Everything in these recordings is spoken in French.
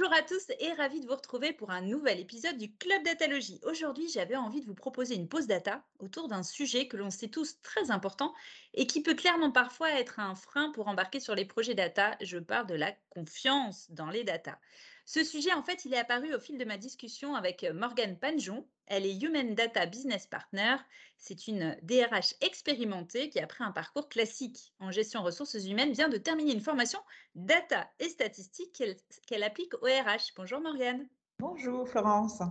Bonjour à tous et ravi de vous retrouver pour un nouvel épisode du Club Datalogie. Aujourd'hui, j'avais envie de vous proposer une pause data autour d'un sujet que l'on sait tous très important et qui peut clairement parfois être un frein pour embarquer sur les projets data. Je parle de la confiance dans les data. Ce sujet, en fait, il est apparu au fil de ma discussion avec Morgane Panjon. Elle est Human Data Business Partner. C'est une DRH expérimentée qui, après un parcours classique en gestion ressources humaines, vient de terminer une formation data et statistique qu'elle applique au RH. Bonjour Morgane. Bonjour Florence.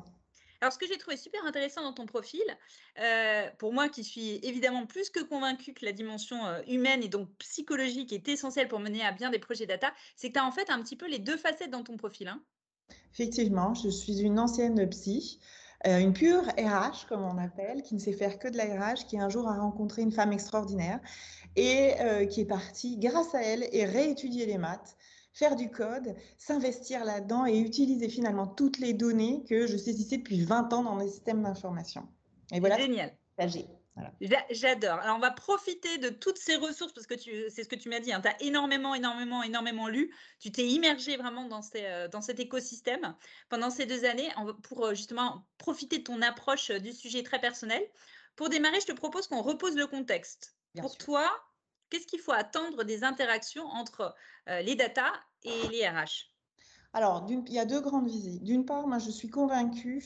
Alors, ce que j'ai trouvé super intéressant dans ton profil, euh, pour moi qui suis évidemment plus que convaincue que la dimension euh, humaine et donc psychologique est essentielle pour mener à bien des projets data, c'est que tu as en fait un petit peu les deux facettes dans ton profil. Hein. Effectivement, je suis une ancienne psy. Euh, une pure RH, comme on appelle, qui ne sait faire que de la RH, qui un jour a rencontré une femme extraordinaire et qui est partie, grâce à elle, et réétudier les maths faire du code, s'investir là-dedans et utiliser finalement toutes les données que je saisissais depuis 20 ans dans mes systèmes d'information. Et voilà. Génial. J'adore. Alors, on va profiter de toutes ces ressources parce que c'est ce que tu m'as dit. Hein. tu as énormément, énormément, énormément lu. Tu t'es immergé vraiment dans, ces, euh, dans cet écosystème pendant ces deux années pour euh, justement profiter de ton approche euh, du sujet très personnel. Pour démarrer, je te propose qu'on repose le contexte. pour toi, qu'est-ce qu'il faut attendre des interactions entre les data et les RH alors, il y a deux grandes visées. D'une part, moi, je suis convaincue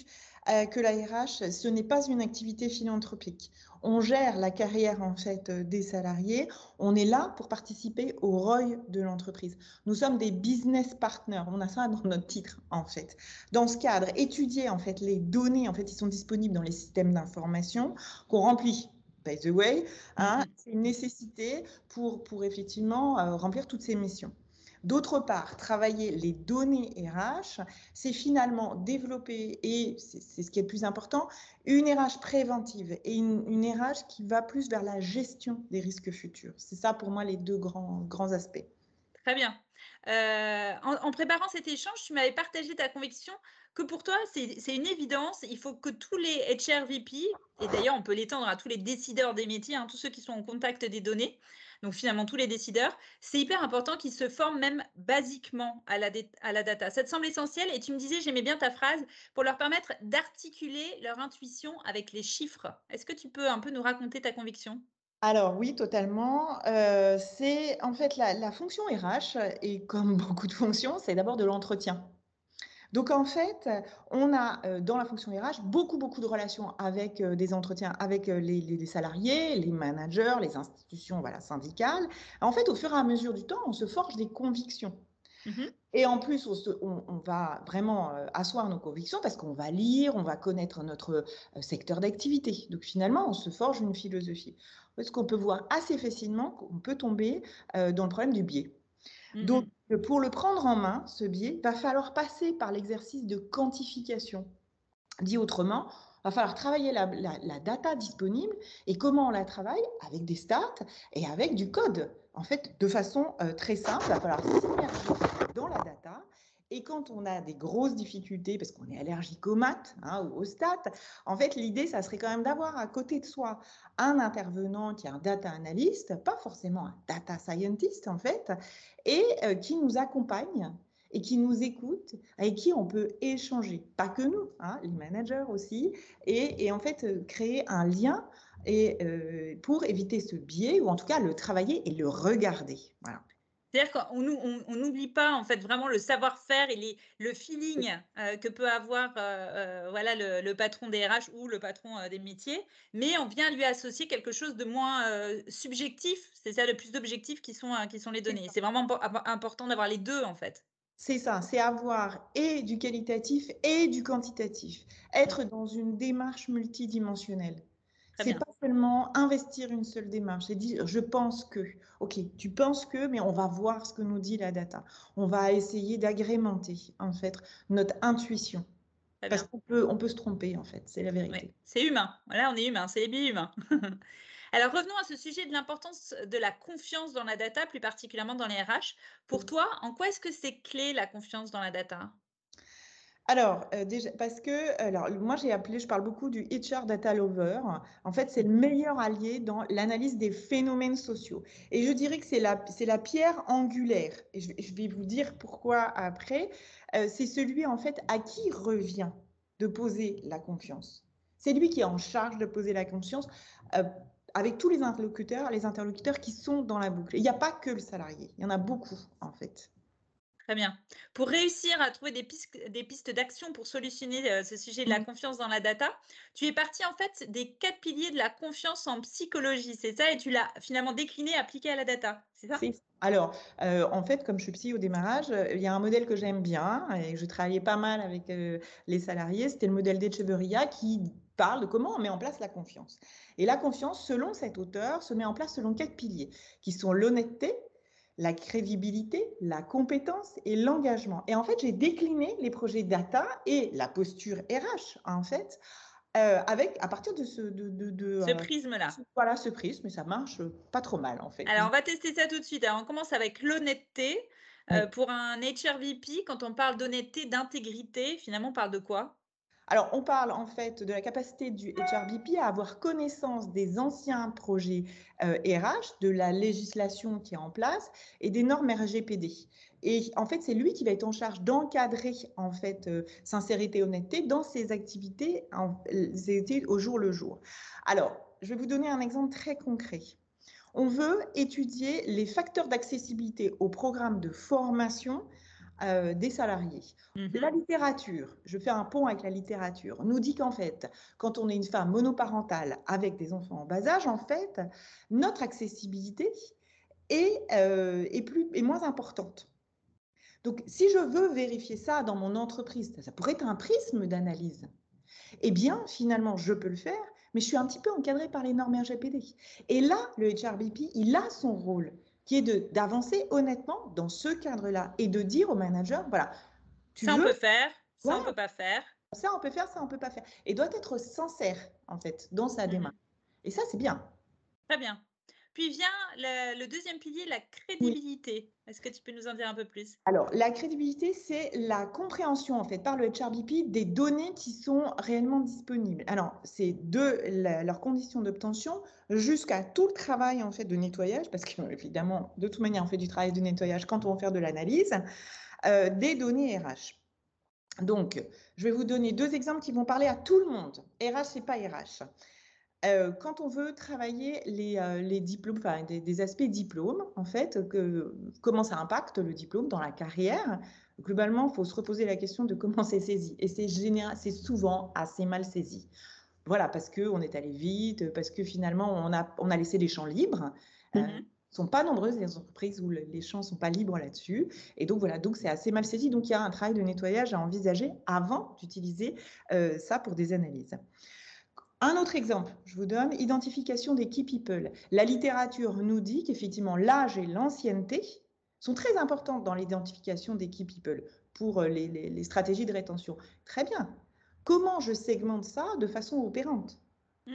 euh, que la RH, ce n'est pas une activité philanthropique. On gère la carrière, en fait, euh, des salariés. On est là pour participer au ROI de l'entreprise. Nous sommes des business partners. On a ça dans notre titre, en fait. Dans ce cadre, étudier, en fait, les données, en fait, qui sont disponibles dans les systèmes d'information qu'on remplit by the way, hein, mm-hmm. c'est une nécessité pour, pour effectivement euh, remplir toutes ces missions. D'autre part, travailler les données RH, c'est finalement développer, et c'est ce qui est le plus important, une RH préventive et une, RH qui va plus vers la gestion des risques futurs. C'est ça pour moi les deux grands, grands aspects. Très bien. Euh, en, préparant cet échange, tu m'avais partagé ta conviction que pour toi, c'est une évidence. Il faut que tous les HRVP, et d'ailleurs, on peut l'étendre à tous les décideurs des métiers, hein, tous ceux qui sont en contact des données, donc finalement tous les décideurs, c'est hyper important qu'ils se forment même basiquement à la, à la data. Ça te semble essentiel et tu me disais, j'aimais bien ta phrase, pour leur permettre d'articuler leur intuition avec les chiffres. Est-ce que tu peux un peu nous raconter ta conviction? Alors oui, totalement. C'est en fait la, fonction RH, et comme beaucoup de fonctions, c'est d'abord de l'entretien. Donc en fait, on a dans la fonction RH beaucoup, beaucoup de relations avec des entretiens avec les, salariés, les managers, les institutions syndicales. En fait, au fur et à mesure du temps, on se forge des convictions. Mm-hmm. Et en plus, on, va vraiment asseoir nos convictions parce qu'on va lire, on va connaître notre secteur d'activité. Donc finalement, on se forge une philosophie. Ce qu'on peut voir assez facilement, qu'on peut tomber dans le problème du biais. Mm-hmm. Donc, pour le prendre en main, ce biais, va falloir passer par l'exercice de quantification. Dit autrement, va falloir travailler la, data disponible et comment on la travaille avec des stats et avec du code. En fait, de façon euh, très simple, il va falloir dans la data et quand on a des grosses difficultés, parce qu'on est allergique aux maths hein, ou aux stats, en fait, l'idée, ça serait quand même d'avoir à côté de soi un intervenant qui est un data analyst, pas forcément un data scientist, en fait, et euh, qui nous accompagne et qui nous écoute, avec qui on peut échanger, pas que nous, hein, les managers aussi, et, en fait euh, créer un lien et, euh, pour éviter ce biais, ou en tout cas le travailler et le regarder. Voilà. C'est-à-dire qu'on n'oublie pas en fait vraiment le savoir-faire et le feeling euh, que peut avoir euh, euh, voilà, le, patron des RH ou le patron des métiers, mais on vient lui associer quelque chose de moins subjectif. C'est ça le plus d'objectifs qui sont, qui sont les données. C'est vraiment important d'avoir les deux en fait. C'est ça, c'est avoir et du qualitatif et du quantitatif. Être dans une démarche multidimensionnelle. C'est pas seulement investir une seule démarche, c'est dire je pense que. Ok, tu penses que, mais on va voir ce que nous dit la data. On va essayer d'agrémenter en fait notre intuition. Parce qu'on peut, on peut se tromper en fait, c'est la vérité. c'est humain. Voilà, on est humain, c'est bien humain. Alors revenons à ce sujet de l'importance de la confiance dans la data, plus particulièrement dans les RH. Pour toi, en quoi est-ce que c'est clé la confiance dans la data? Alors, déjà parce que alors moi j'ai appelé je parle beaucoup du HR Data Lover. En fait, c'est le meilleur allié dans l'analyse des phénomènes sociaux et je dirais que c'est la la pierre angulaire et je vais vous dire pourquoi après. Heu, c'est celui en fait à qui revient de poser la confiance. C'est lui qui est en charge de poser la confiance, heu, avec tous les interlocuteurs les interlocuteurs qui sont dans la boucle. Il n'y a pas que le salarié, il y en a beaucoup en fait. Très bien. Pour réussir à trouver des pistes des d'action pour solutionner, ce sujet de la Mmh. confiance dans la data, tu es parti en fait des 4 piliers de la confiance en psychologie, c'est ça? Et tu l'as finalement décliné, appliqué à la data, c'est ça? Alors, en fait, comme je suis psy au démarrage, il y a un modèle que j'aime bien et que je travaillais pas mal avec, les salariés, c'était le modèle d'Echeverria qui parle de comment on met en place la confiance. Et la confiance, selon cet auteur, se met en place selon 4 piliers, qui sont l'honnêteté, la crédibilité, la compétence et l'engagement. Et en fait, j'ai décliné les projets data et la posture RH, en fait, heu, avec à partir de ce de de de, Ce heu, prisme-là. voilà, ce prisme et ça marche, pas trop mal, en fait. Alors on va tester ça tout de suite. Alors on commence avec l'honnêteté. Oui. pour un HRVP, quand on parle d'honnêteté, d'intégrité, finalement on parle de quoi? Alors, on parle en fait de la capacité du HRBP à avoir connaissance des anciens projets euh, RH, de la législation qui est en place et des normes RGPD. Et en fait, c'est lui qui va être en charge d'encadrer en fait euh, sincérité et honnêteté dans ses activités, en, ses activités au jour le jour. Alors, je vais vous donner un exemple très concret. On veut étudier les facteurs d'accessibilité au programme de formation euh, des salariés. La Mmh littérature, je fais un pont avec la littérature, nous dit qu'en fait, quand on est une femme monoparentale avec des enfants en bas âge, en fait, notre accessibilité est, euh, est, plus, est moins importante. Donc, si je veux vérifier ça dans mon entreprise, ça pourrait être un prisme d'analyse. Eh bien, finalement, je peux le faire, mais je suis un petit peu encadrée par les normes RGPD. Et là, le HRBP, il a son rôle, qui est d'avancer honnêtement dans ce cadre-là et de dire au manager, voilà, tu Ça on peut faire, ça on voilà, peut pas faire. ça on peut faire, ça on peut pas faire. Et doit être sincère, en fait, dans sa démarche. Mmh Et ça, c'est bien. Très bien. Puis vient le le 2 pilier, la Oui. crédibilité. Est-ce que tu peux nous en dire un peu plus? Alors, la crédibilité, c'est la compréhension, en fait, par le HRBP des données qui sont réellement disponibles. Alors, c'est de la, leurs conditions d'obtention jusqu'à tout le travail, en fait, de nettoyage, parce qu'évidemment, de toute manière, on fait du travail de nettoyage quand on va faire de l'analyse, euh, des données RH. Donc, je vais vous donner deux exemples qui vont parler à tout le monde. RH et pas RH. Euh, quand on veut travailler les, euh, les diplômes, enfin des, des, aspects diplômes, en fait, que, comment ça impacte le diplôme dans la carrière, globalement, il faut se reposer la question de comment c'est saisi. Et c'est souvent assez mal saisi. Voilà, parce qu'on est allé vite, parce que finalement, on a, on a laissé les champs libres. Mmh euh, sont pas nombreuses les entreprises où les champs sont pas libres là-dessus. Et donc voilà, donc c'est assez mal saisi. Donc il y a un travail de nettoyage à envisager avant d'utiliser euh, ça pour des analyses. Un autre exemple, je vous donne, identification des key people. La littérature nous dit qu'effectivement, l'âge et l'ancienneté sont très importantes dans l'identification des key people pour euh, les, les, les, stratégies de rétention. Très bien. Comment je segmente ça de façon opérante?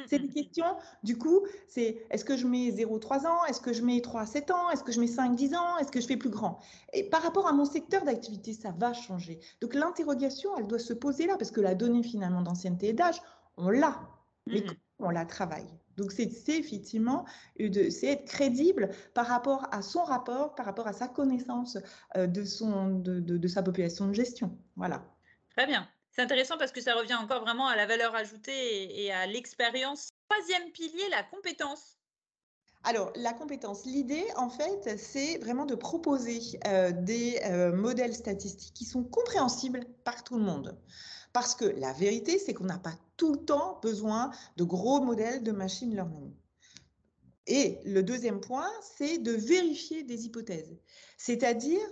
C'est des questions, du coup, c'est est-ce que je mets 0-3 ans? Est-ce que je mets 3-7 ans? Est-ce que je mets 5-10 ans? Est-ce que je fais plus grand? Et par rapport à mon secteur d'activité, ça va changer. Donc l'interrogation, elle doit se poser là, parce que la donnée finalement d'ancienneté et d'âge, on l'a mais mmh. on la travaille. Donc, c'est effectivement c'est être crédible par rapport à son rapport, par rapport à sa connaissance de, son, de, de, de sa population de gestion. Voilà. Très bien. C'est intéressant parce que ça revient encore vraiment à la valeur ajoutée et, et à l'expérience. Troisième pilier, la compétence. Alors, la compétence, l'idée, en fait, c'est vraiment de proposer euh, des euh, modèles statistiques qui sont compréhensibles par tout le monde. Parce que la vérité, c'est qu'on n'a pas tout le temps besoin de gros modèles de machine learning. Et le deuxième point, c'est de vérifier des hypothèses. C'est-à-dire,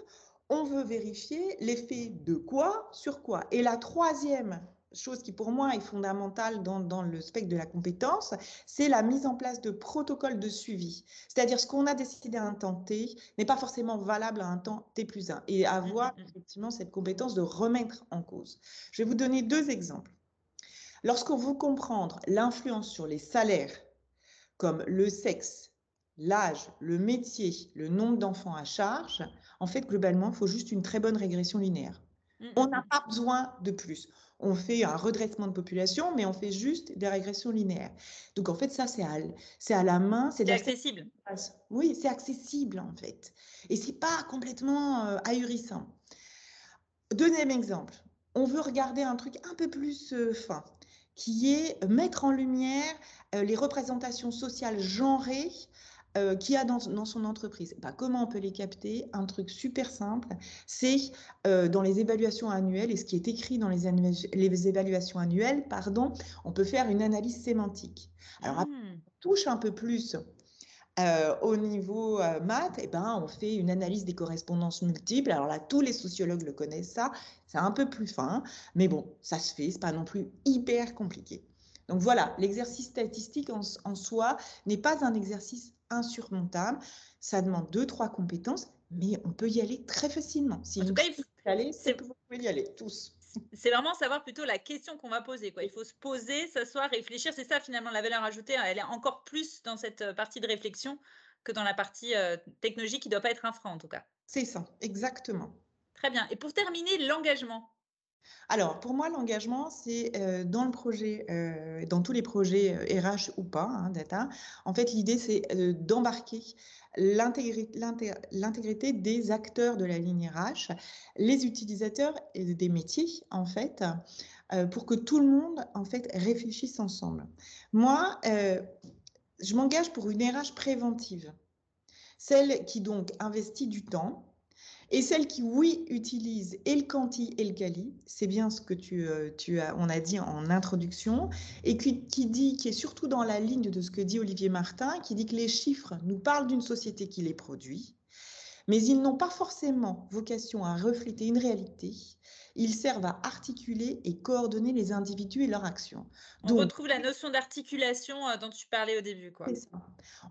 on veut vérifier l'effet de quoi sur quoi. Et la troisième chose qui pour moi est fondamentale dans, dans le spectre de la compétence, c'est la mise en place de protocoles de suivi. C'est-à-dire ce qu'on a décidé à un temps T n'est pas forcément valable à un temps T plus 1 et avoir effectivement cette compétence de remettre en cause. Je vais vous donner deux exemples. Lorsqu'on veut comprendre l'influence sur les salaires, comme le sexe, l'âge, le métier, le nombre d'enfants à charge, en fait, globalement, il faut juste une très bonne régression linéaire. Mmh, On mmh, n'a mmh. pas besoin de plus. On fait un redressement de population, mais on fait juste des régressions linéaires. Donc en fait, ça, c'est à, c'est à la main, c'est accessible. Oui, c'est accessible en fait. Et c'est pas complètement euh, ahurissant. Deuxième exemple, on veut regarder un truc un peu plus euh, fin, qui est mettre en lumière euh, les représentations sociales genrées euh, qu'il a dans, dans son entreprise. Bah, comment on peut les capter? Un truc super simple, c'est euh, dans les évaluations annuelles, et ce qui est écrit dans les, évaluations annuelles, pardon, on peut faire une analyse sémantique. Alors, après, Mmh. on touche un peu plus euh, au niveau euh, maths, eh ben, on fait une analyse des correspondances multiples. Alors là, tous les sociologues le connaissent, ça. C'est un peu plus fin, mais bon, ça se fait. C'est pas non plus hyper compliqué. Donc voilà, l'exercice statistique en, en soi n'est pas un exercice insurmontable. Ça demande deux, trois compétences, mais on peut y aller très facilement. Si En tout cas, il faut- y aller, c'est- vous pouvez y aller, tous. C'est vraiment savoir plutôt la question qu'on va poser. Quoi. Il faut se poser, s'asseoir, réfléchir. C'est ça finalement la valeur ajoutée. Elle est encore plus dans cette euh, partie de réflexion que dans la partie euh, technologique qui ne doit pas être un frein en tout cas. C'est ça, exactement. Très bien. Et pour terminer, l'engagement. Alors, pour moi, l'engagement, c'est euh, dans le projet, euh, dans tous les projets euh, RH ou pas, hein, data. En fait, l'idée, c'est euh, d'embarquer l'intégri- l'inté- l'intégrité des acteurs de la ligne RH, les utilisateurs et des métiers, en fait, pour que tout le monde, en fait, réfléchisse ensemble. Moi, je m'engage pour une RH préventive, celle qui donc investit du temps, et celle qui, oui, utilise et le quanti et le quali, c'est bien ce que tu, euh, tu as, on a dit en introduction, et qui, qui dit, qui est surtout dans la ligne de ce que dit Olivier Martin, qui dit que les chiffres nous parlent d'une société qui les produit, mais ils n'ont pas forcément vocation à refléter une réalité. Ils servent à articuler et coordonner les individus et leurs actions. On Donc, retrouve la notion d'articulation euh, dont tu parlais au début. Quoi. c'est ça.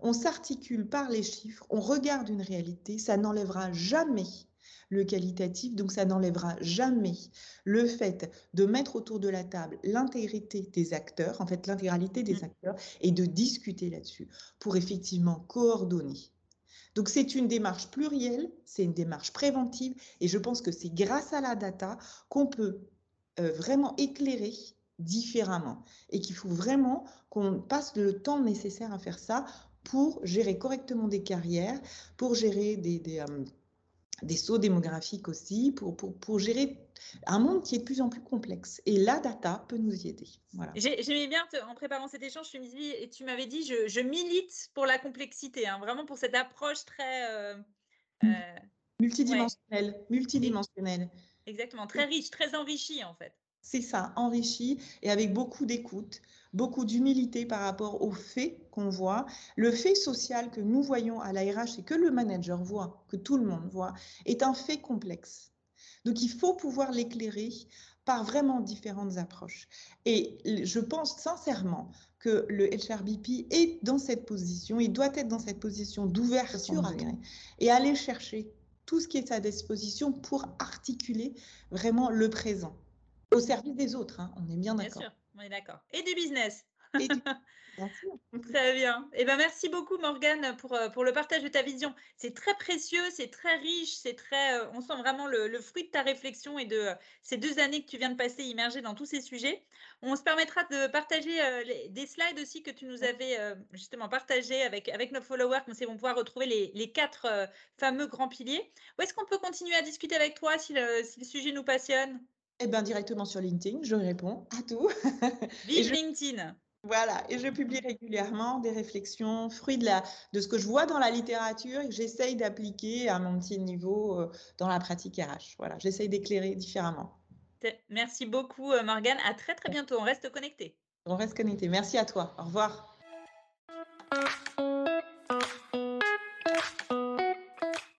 On s'articule par les chiffres, on regarde une réalité, ça n'enlèvera jamais le qualitatif, donc ça n'enlèvera jamais le fait de mettre autour de la table l'intégrité des acteurs, en fait l'intégralité des Mm. acteurs, et de discuter là-dessus pour effectivement coordonner. Donc c'est une démarche plurielle, c'est une démarche préventive, et je pense que c'est grâce à la data qu'on peut euh, vraiment éclairer différemment et qu'il faut vraiment qu'on passe le temps nécessaire à faire ça pour gérer correctement des carrières, pour gérer des, des, euh, sauts démographiques aussi, pour, pour, pour gérer un monde qui est de plus en plus complexe. Et la data peut nous y aider. Voilà. J'ai- J'aimais bien, te- en préparant cet échange, tu, et tu m'avais dit, je, je milite pour la complexité, hein, vraiment pour cette approche très... euh, euh, Multidimensionnel, multidimensionnel. exactement, très riche, très enrichie en fait. C'est ça, enrichi et avec beaucoup d'écoute, beaucoup d'humilité par rapport aux faits qu'on voit. Le fait social que nous voyons à l'ARH et que le manager voit, que tout le monde voit, est un fait complexe. Donc il faut pouvoir l'éclairer par vraiment différentes approches. Et je pense sincèrement que le HRBP est dans cette position, il doit être dans cette position d'ouverture et aller chercher tout ce qui est à disposition pour articuler vraiment le présent au service des autres, hein, on est bien Bien d'accord. sûr, on est d'accord. Et du business. Et du- bien sûr. Très bien. Eh ben, merci beaucoup, Morgane, pour, euh, pour le partage de ta vision. C'est très précieux, c'est très riche, c'est très. euh, on sent vraiment le, le fruit de ta réflexion et de euh, ces deux années que tu viens de passer immergée dans tous ces sujets. On se permettra de partager euh, les- des slides aussi que tu nous avais euh, justement partagés avec, avec nos followers. Comme ils vont pouvoir retrouver les, les quatre euh, fameux grands piliers. Où est-ce qu'on peut continuer à discuter avec toi si le, si le sujet nous passionne? Eh bien, directement sur LinkedIn, je réponds à tout. Vive je- LinkedIn Voilà, et je publie régulièrement des réflexions, fruits de, la, de ce que je vois dans la littérature et que j'essaye d'appliquer à mon petit niveau euh, dans la pratique RH. Voilà, j'essaye d'éclairer différemment. Merci beaucoup, euh, Morgane. À très, très bientôt. On reste connectés. On reste connecté. Merci à toi. Au revoir.